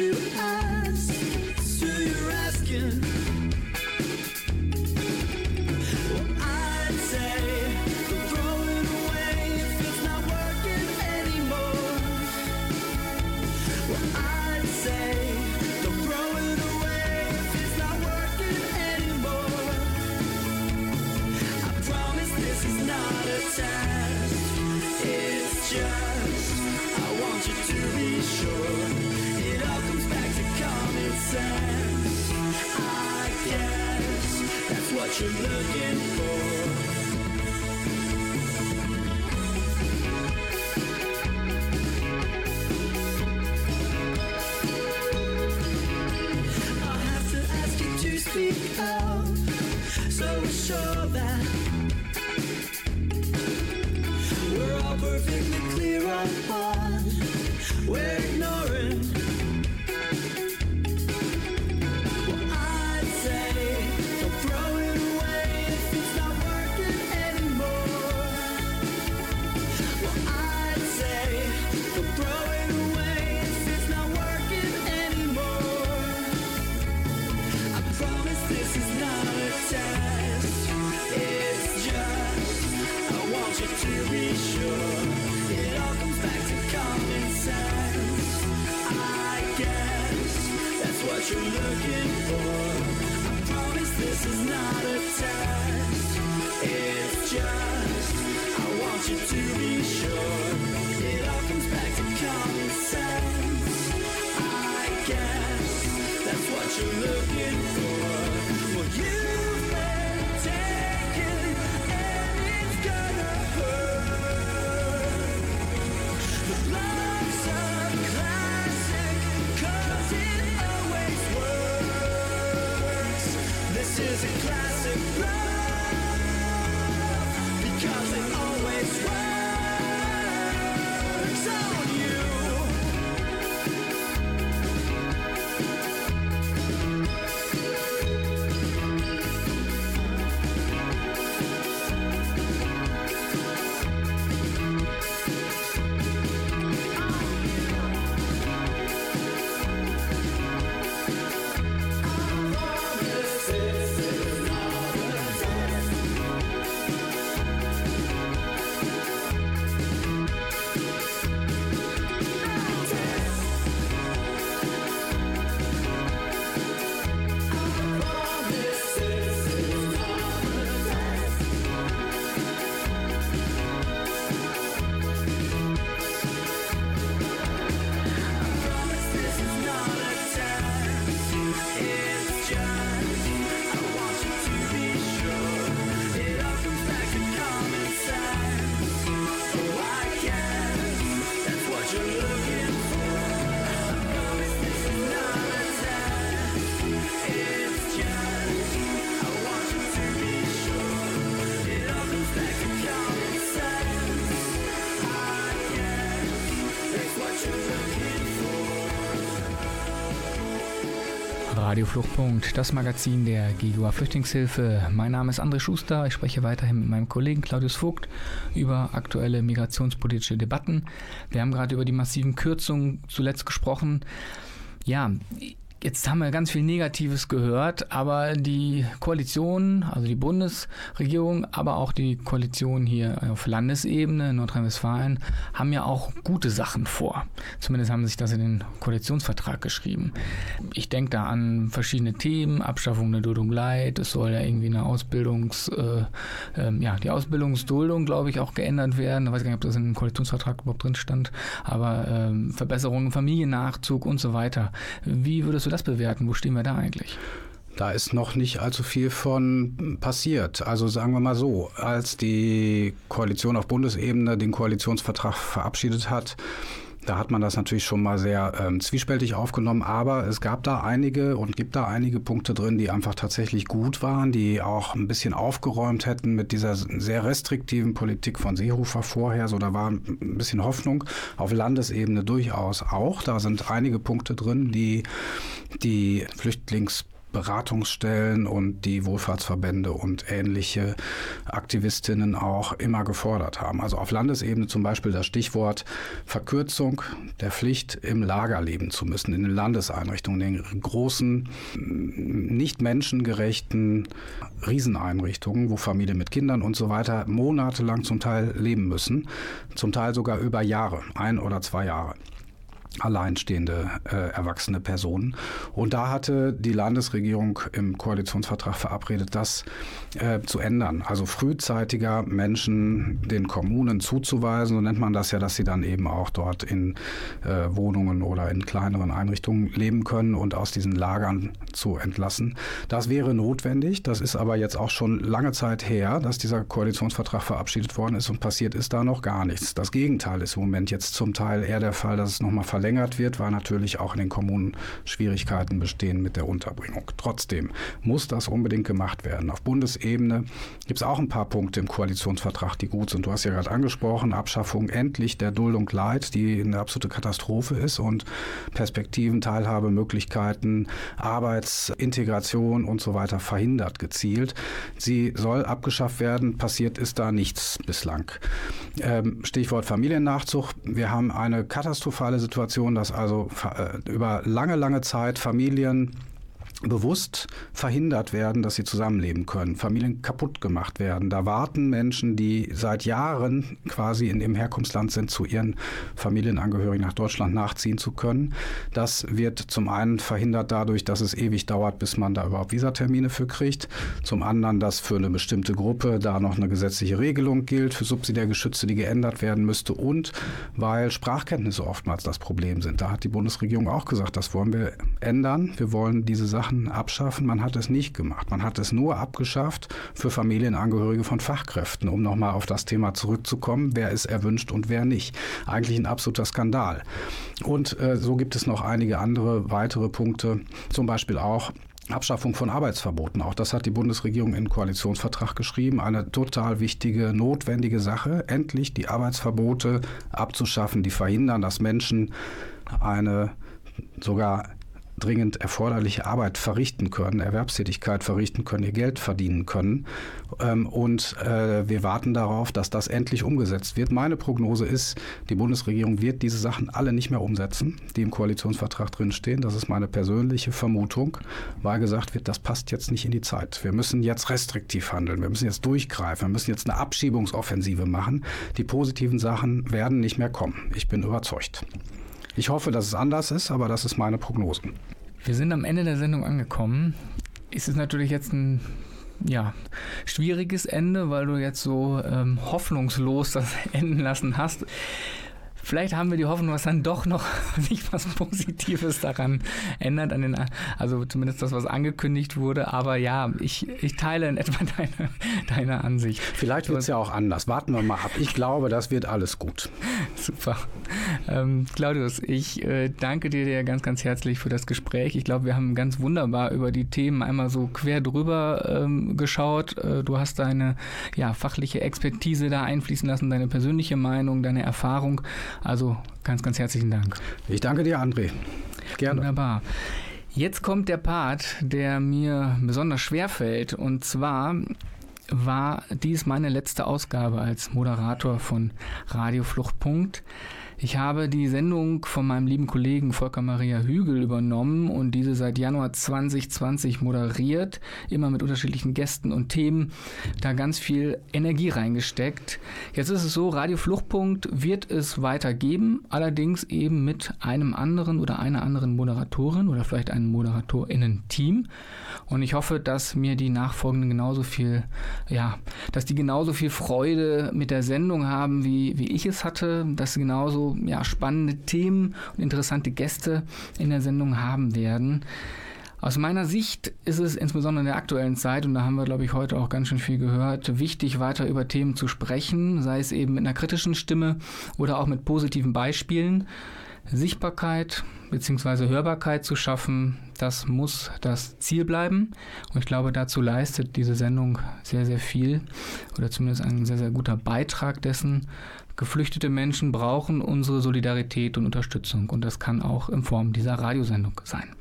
You. Radio Fluchtpunkt, das Magazin der GIGUA Flüchtlingshilfe. Mein Name ist André Schuster. Ich spreche weiterhin mit meinem Kollegen Claudius Vogt über aktuelle migrationspolitische Debatten. Wir haben gerade über die massiven Kürzungen zuletzt gesprochen. Ja, Jetzt haben wir ganz viel Negatives gehört, aber die Koalition, also die Bundesregierung, aber auch die Koalition hier auf Landesebene in Nordrhein-Westfalen haben ja auch gute Sachen vor. Zumindest haben sich das in den Koalitionsvertrag geschrieben. Ich denke da an verschiedene Themen, Abschaffung der Duldung Leid, es soll ja irgendwie eine Ausbildungs, äh, äh, ja, die Ausbildungsduldung, glaube ich, auch geändert werden. Ich weiß gar nicht, ob das in dem Koalitionsvertrag überhaupt drin stand, aber äh, Verbesserungen Familiennachzug und so weiter. Wie würdest du das bewerten? Wo stehen wir da eigentlich? Da ist noch nicht allzu viel von passiert. Also sagen wir mal so, als die Koalition auf Bundesebene den Koalitionsvertrag verabschiedet hat, da hat man das natürlich schon mal sehr ähm, zwiespältig aufgenommen, aber es gab da einige und gibt da einige Punkte drin, die einfach tatsächlich gut waren, die auch ein bisschen aufgeräumt hätten mit dieser sehr restriktiven Politik von Seehofer vorher. So, da war ein bisschen Hoffnung auf Landesebene durchaus auch. Da sind einige Punkte drin, die die Flüchtlings Beratungsstellen und die Wohlfahrtsverbände und ähnliche Aktivistinnen auch immer gefordert haben. Also auf Landesebene zum Beispiel das Stichwort Verkürzung der Pflicht, im Lager leben zu müssen, in den Landeseinrichtungen, in den großen, nicht menschengerechten Rieseneinrichtungen, wo Familien mit Kindern und so weiter monatelang zum Teil leben müssen, zum Teil sogar über Jahre, ein oder zwei Jahre alleinstehende äh, erwachsene Personen. Und da hatte die Landesregierung im Koalitionsvertrag verabredet, das äh, zu ändern. Also frühzeitiger Menschen den Kommunen zuzuweisen, so nennt man das ja, dass sie dann eben auch dort in äh, Wohnungen oder in kleineren Einrichtungen leben können und aus diesen Lagern zu entlassen. Das wäre notwendig. Das ist aber jetzt auch schon lange Zeit her, dass dieser Koalitionsvertrag verabschiedet worden ist und passiert ist da noch gar nichts. Das Gegenteil ist im Moment jetzt zum Teil eher der Fall, dass es nochmal verlängert wird, weil natürlich auch in den Kommunen Schwierigkeiten bestehen mit der Unterbringung. Trotzdem muss das unbedingt gemacht werden. Auf Bundesebene gibt es auch ein paar Punkte im Koalitionsvertrag, die gut sind. Du hast ja gerade angesprochen, Abschaffung endlich der Duldung Leid, die eine absolute Katastrophe ist und Perspektiven, Teilhabe, Möglichkeiten, Arbeitsintegration und so weiter verhindert gezielt. Sie soll abgeschafft werden, passiert ist da nichts bislang. Ähm, Stichwort Familiennachzug. Wir haben eine katastrophale Situation Situation, dass also äh, über lange, lange Zeit Familien bewusst verhindert werden, dass sie zusammenleben können, Familien kaputt gemacht werden. Da warten Menschen, die seit Jahren quasi in dem Herkunftsland sind, zu ihren Familienangehörigen nach Deutschland nachziehen zu können. Das wird zum einen verhindert dadurch, dass es ewig dauert, bis man da überhaupt Visatermine für kriegt. Zum anderen, dass für eine bestimmte Gruppe da noch eine gesetzliche Regelung gilt für subsidiär Geschütze, die geändert werden müsste und weil Sprachkenntnisse oftmals das Problem sind. Da hat die Bundesregierung auch gesagt, das wollen wir ändern. Wir wollen diese Sachen Sachen abschaffen. Man hat es nicht gemacht. Man hat es nur abgeschafft für Familienangehörige von Fachkräften, um nochmal auf das Thema zurückzukommen, wer ist erwünscht und wer nicht. Eigentlich ein absoluter Skandal. Und äh, so gibt es noch einige andere weitere Punkte, zum Beispiel auch Abschaffung von Arbeitsverboten. Auch das hat die Bundesregierung in den Koalitionsvertrag geschrieben. Eine total wichtige, notwendige Sache. Endlich die Arbeitsverbote abzuschaffen, die verhindern, dass Menschen eine sogar dringend erforderliche Arbeit verrichten können, Erwerbstätigkeit verrichten können, ihr Geld verdienen können. Ähm, und äh, wir warten darauf, dass das endlich umgesetzt wird. Meine Prognose ist, die Bundesregierung wird diese Sachen alle nicht mehr umsetzen, die im Koalitionsvertrag drinstehen. Das ist meine persönliche Vermutung, weil gesagt wird, das passt jetzt nicht in die Zeit. Wir müssen jetzt restriktiv handeln, wir müssen jetzt durchgreifen, wir müssen jetzt eine Abschiebungsoffensive machen. Die positiven Sachen werden nicht mehr kommen. Ich bin überzeugt. Ich hoffe, dass es anders ist, aber das ist meine Prognose. Wir sind am Ende der Sendung angekommen. Ist es natürlich jetzt ein ja, schwieriges Ende, weil du jetzt so ähm, hoffnungslos das enden lassen hast. Vielleicht haben wir die Hoffnung, dass dann doch noch sich was Positives daran ändert, an den, also zumindest das, was angekündigt wurde. Aber ja, ich, ich teile in etwa deine, deine Ansicht. Vielleicht wird es ja auch anders. Warten wir mal ab. Ich glaube, das wird alles gut. Super. Ähm, Claudius, ich äh, danke dir ganz, ganz herzlich für das Gespräch. Ich glaube, wir haben ganz wunderbar über die Themen einmal so quer drüber ähm, geschaut. Äh, du hast deine ja, fachliche Expertise da einfließen lassen, deine persönliche Meinung, deine Erfahrung. Also ganz, ganz herzlichen Dank. Ich danke dir, André. Gerne. Wunderbar. Jetzt kommt der Part, der mir besonders schwer fällt. Und zwar war dies meine letzte Ausgabe als Moderator von Radio Fluchtpunkt. Ich habe die Sendung von meinem lieben Kollegen Volker Maria Hügel übernommen und diese seit Januar 2020 moderiert, immer mit unterschiedlichen Gästen und Themen, da ganz viel Energie reingesteckt. Jetzt ist es so, Radio Fluchtpunkt wird es weitergeben, allerdings eben mit einem anderen oder einer anderen Moderatorin oder vielleicht einem Moderatorinnen-Team. Und ich hoffe, dass mir die Nachfolgenden genauso viel, ja, dass die genauso viel Freude mit der Sendung haben, wie, wie ich es hatte, dass sie ja, spannende Themen und interessante Gäste in der Sendung haben werden. Aus meiner Sicht ist es insbesondere in der aktuellen Zeit, und da haben wir, glaube ich, heute auch ganz schön viel gehört, wichtig, weiter über Themen zu sprechen, sei es eben mit einer kritischen Stimme oder auch mit positiven Beispielen. Sichtbarkeit bzw. Hörbarkeit zu schaffen, das muss das Ziel bleiben. Und ich glaube, dazu leistet diese Sendung sehr, sehr viel oder zumindest ein sehr, sehr guter Beitrag dessen. Geflüchtete Menschen brauchen unsere Solidarität und Unterstützung und das kann auch in Form dieser Radiosendung sein.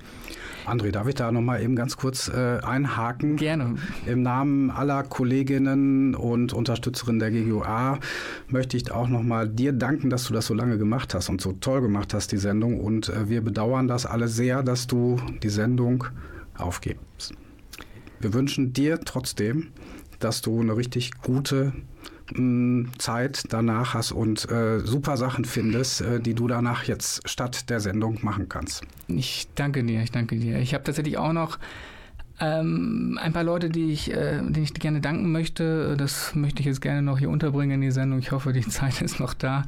André, darf ich da nochmal eben ganz kurz äh, einhaken? Gerne. Im Namen aller Kolleginnen und Unterstützerinnen der GGUA möchte ich auch nochmal dir danken, dass du das so lange gemacht hast und so toll gemacht hast, die Sendung. Und äh, wir bedauern das alle sehr, dass du die Sendung aufgibst. Wir wünschen dir trotzdem, dass du eine richtig gute Zeit danach hast und äh, super Sachen findest, äh, die du danach jetzt statt der Sendung machen kannst. Ich danke dir, ich danke dir. Ich habe tatsächlich auch noch ähm, ein paar Leute, die ich, äh, denen ich gerne danken möchte, das möchte ich jetzt gerne noch hier unterbringen in die Sendung. Ich hoffe, die Zeit ist noch da.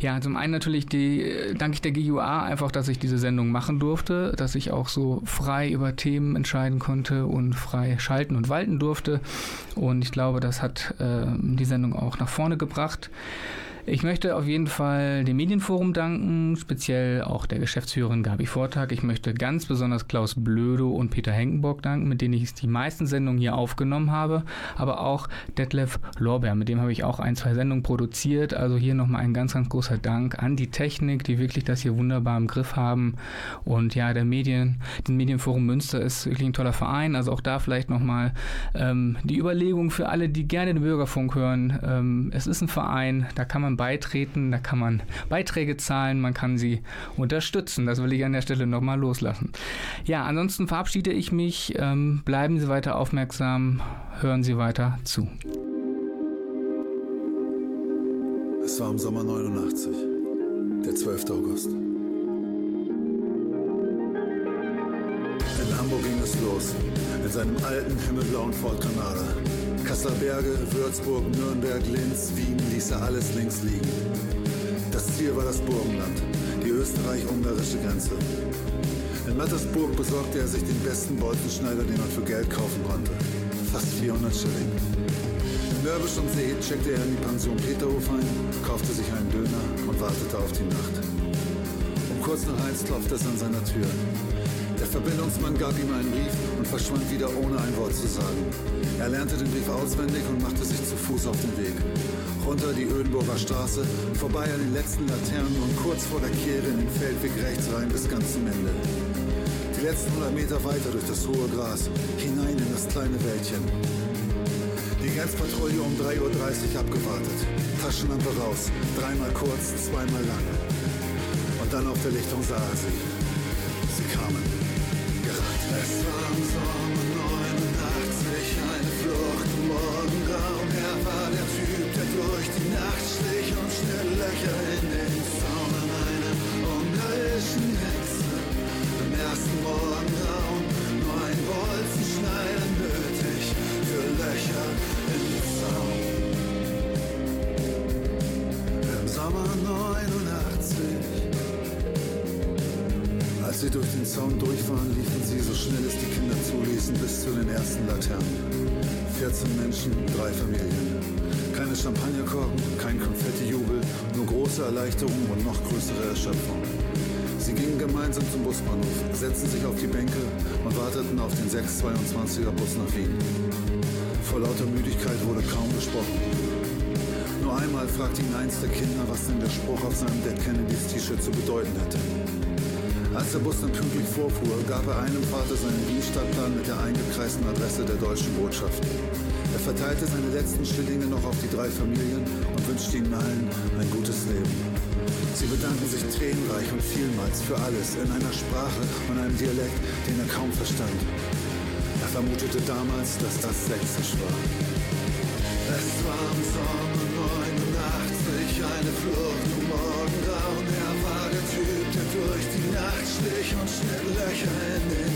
Ja, zum einen natürlich die, äh, danke ich der GUA einfach, dass ich diese Sendung machen durfte, dass ich auch so frei über Themen entscheiden konnte und frei schalten und walten durfte. Und ich glaube, das hat äh, die Sendung auch nach vorne gebracht. Ich möchte auf jeden Fall dem Medienforum danken, speziell auch der Geschäftsführerin Gabi Vortag. Ich möchte ganz besonders Klaus Blödo und Peter Henkenbock danken, mit denen ich die meisten Sendungen hier aufgenommen habe, aber auch Detlef Lorbeer, mit dem habe ich auch ein, zwei Sendungen produziert. Also hier nochmal ein ganz, ganz großer Dank an die Technik, die wirklich das hier wunderbar im Griff haben. Und ja, der Medien, den Medienforum Münster ist wirklich ein toller Verein. Also auch da vielleicht nochmal ähm, die Überlegung für alle, die gerne den Bürgerfunk hören. Ähm, es ist ein Verein, da kann man beitreten, da kann man Beiträge zahlen, man kann sie unterstützen. Das will ich an der Stelle nochmal loslassen. Ja, ansonsten verabschiede ich mich. Ähm, bleiben Sie weiter aufmerksam, hören Sie weiter zu. Es war im Sommer 89, der 12. August. In Hamburg ging es los, in seinem alten himmelblauen Ford Granada. Kasseler Berge, Würzburg, Nürnberg, Linz, Wien ließ er alles links liegen. Das Ziel war das Burgenland, die österreich-ungarische Grenze. In Mattersburg besorgte er sich den besten Bolzenschneider, den man für Geld kaufen konnte. Fast 400 Schilling. In Mörbisch und See checkte er in die Pension Peterhof ein, kaufte sich einen Döner und wartete auf die Nacht. Um kurz nach eins klopfte es an seiner Tür. Der Verbindungsmann gab ihm einen Brief und verschwand wieder ohne ein Wort zu sagen. Er lernte den Brief auswendig und machte sich zu Fuß auf den Weg. Runter die Ödenburger Straße, vorbei an den letzten Laternen und kurz vor der Kehre in den Feldweg rechts rein bis ganz zum Ende. Die letzten 100 Meter weiter durch das hohe Gras, hinein in das kleine Wäldchen. Die Grenzpatrouille um 3.30 Uhr abgewartet. Taschenlampe raus, dreimal kurz, zweimal lang. Und dann auf der Lichtung sah er. Sie durch die Nacht schlich und schnell Löcher in den Zaun an einer ungarischen Hitze. Im ersten Morgengrauen nur ein Bolzenschneider nötig für Löcher den Zaun. Im Sommer 89 als sie durch den Zaun durch waren, liefen sie so schnell es die Kinder zuließen bis zu den ersten Laternen. 14 Menschen, drei Familien. Keine Champagnerkorken, kein Konfettijubel, nur große Erleichterung und noch größere Erschöpfung. Sie gingen gemeinsam zum Busbahnhof, setzten sich auf die Bänke und warteten auf den 622er Bus nach Wien. Vor lauter Müdigkeit wurde kaum gesprochen. Nur einmal fragte ihn eins der Kinder, was denn der Spruch auf seinem Dead Kennedys T-Shirt zu bedeuten hätte. Als der Bus dann pünktlich vorfuhr, gab er einem Vater seinen Dienststadtplan mit der eingekreisten Adresse der deutschen Botschaft. Er verteilte seine letzten Schillinge noch auf die drei Familien und wünschte ihnen allen ein gutes Leben. Sie bedanken sich tränenreich und vielmals für alles in einer Sprache und einem Dialekt, den er kaum verstand. Er vermutete damals, dass das Sächsisch war. Es war im Sommer 89 eine Flucht um Morgengrauen. Er war der Typ, der durch die Nacht schlich und schnitt Löcher in den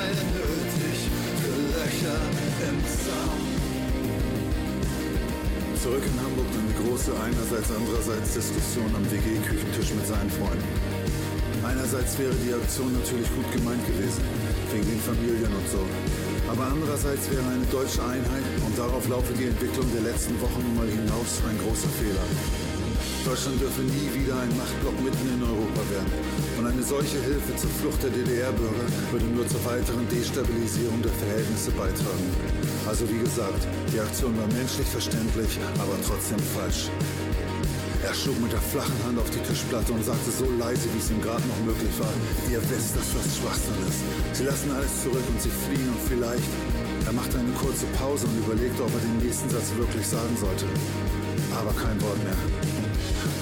Bolzenschneider nötig für Löcher im Zaun. Zurück in Hamburg dann die große einerseits andererseits Diskussion am WG-Küchentisch mit seinen Freunden. Einerseits wäre die Aktion natürlich gut gemeint gewesen, wegen den Familien und so. Aber andererseits wäre eine deutsche Einheit und darauf laufe die Entwicklung der letzten Wochen nun mal hinaus ein großer Fehler. Deutschland dürfe nie wieder ein Machtblock mitten in Europa werden. Und eine solche Hilfe zur Flucht der DDR-Bürger würde nur zur weiteren Destabilisierung der Verhältnisse beitragen. Also wie gesagt, die Aktion war menschlich verständlich, aber trotzdem falsch. Er schlug mit der flachen Hand auf die Tischplatte und sagte so leise, wie es ihm gerade noch möglich war, ihr wisst, dass das Schwachsinn ist. Sie lassen alles zurück und sie fliehen und vielleicht... Er machte eine kurze Pause und überlegte, ob er den nächsten Satz wirklich sagen sollte. Aber kein Wort mehr.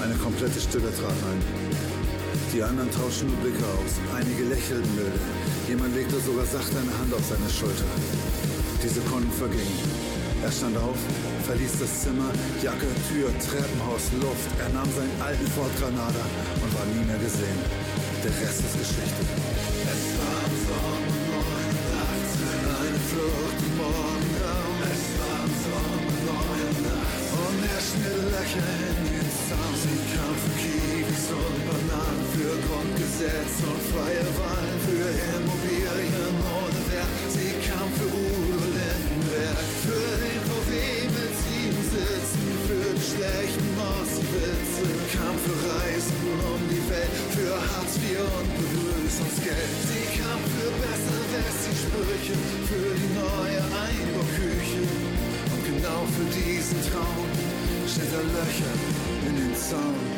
Eine komplette Stille trat ein. Die anderen tauschten nur Blicke aus. Einige lächelten milde. Jemand legte sogar sachte eine Hand auf seine Schulter. Die Sekunden vergingen. Er stand auf, verließ das Zimmer, Jacke, Tür, Treppenhaus, Luft. Er nahm seinen alten Ford Granada und war nie mehr gesehen. Der Rest ist Geschichte. Grundgesetz und freie Wahlen, für Immobilien ohne Wert. Sie kam für Udo Lindenberg, für den VW mit sieben Sitzen, für die schlechten Mosswitze. Kam für Reisen um die Welt, für Hartz IV und Begrüßungsgeld. Sie kam für besser Wessi-Sprüche, für die neue Einbauküche. Und genau für diesen Traum steht er Löcher in den Zaun.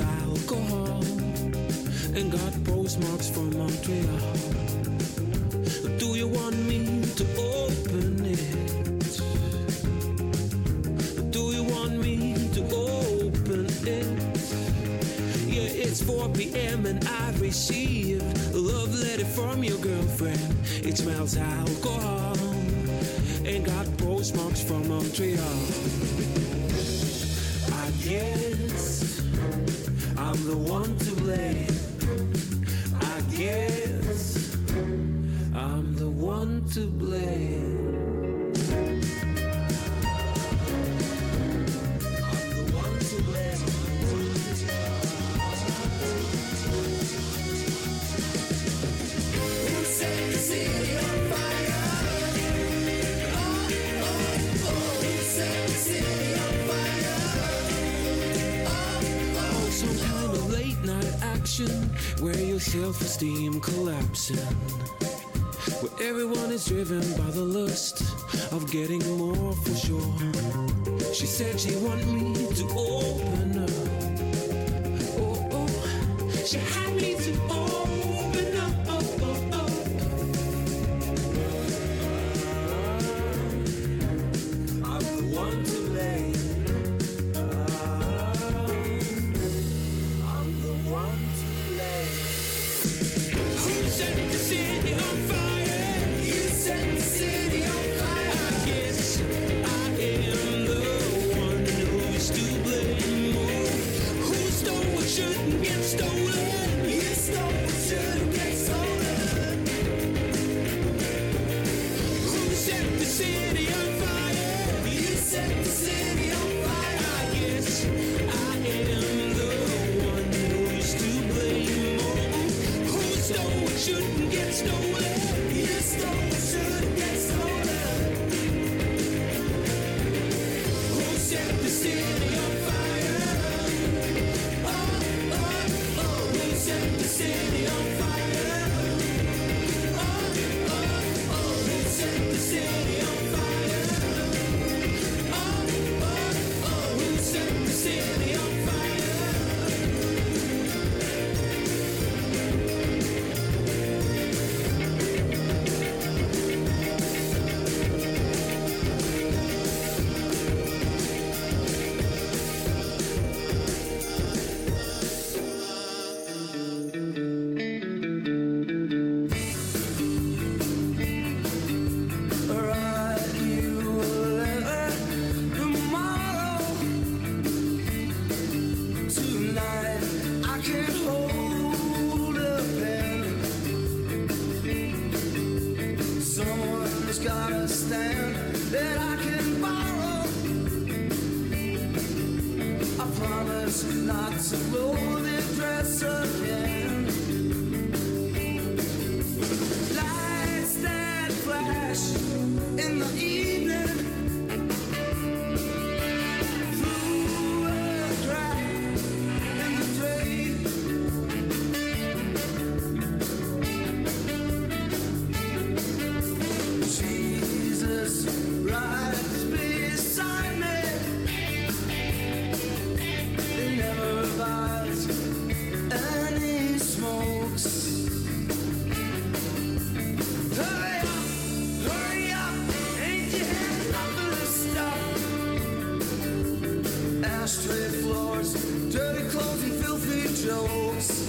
Alcohol and got postmarks from Montreal. And I received a love letter from your girlfriend. It smells alcohol and got postmarks from Montreal. I guess I'm the one to blame. I guess I'm the one to blame. Where your self-esteem collapsing. Where everyone is driven by the lust of getting more for sure. She said she want me to open up. Oh, oh. She had ashtray floors, dirty clothes and filthy jokes.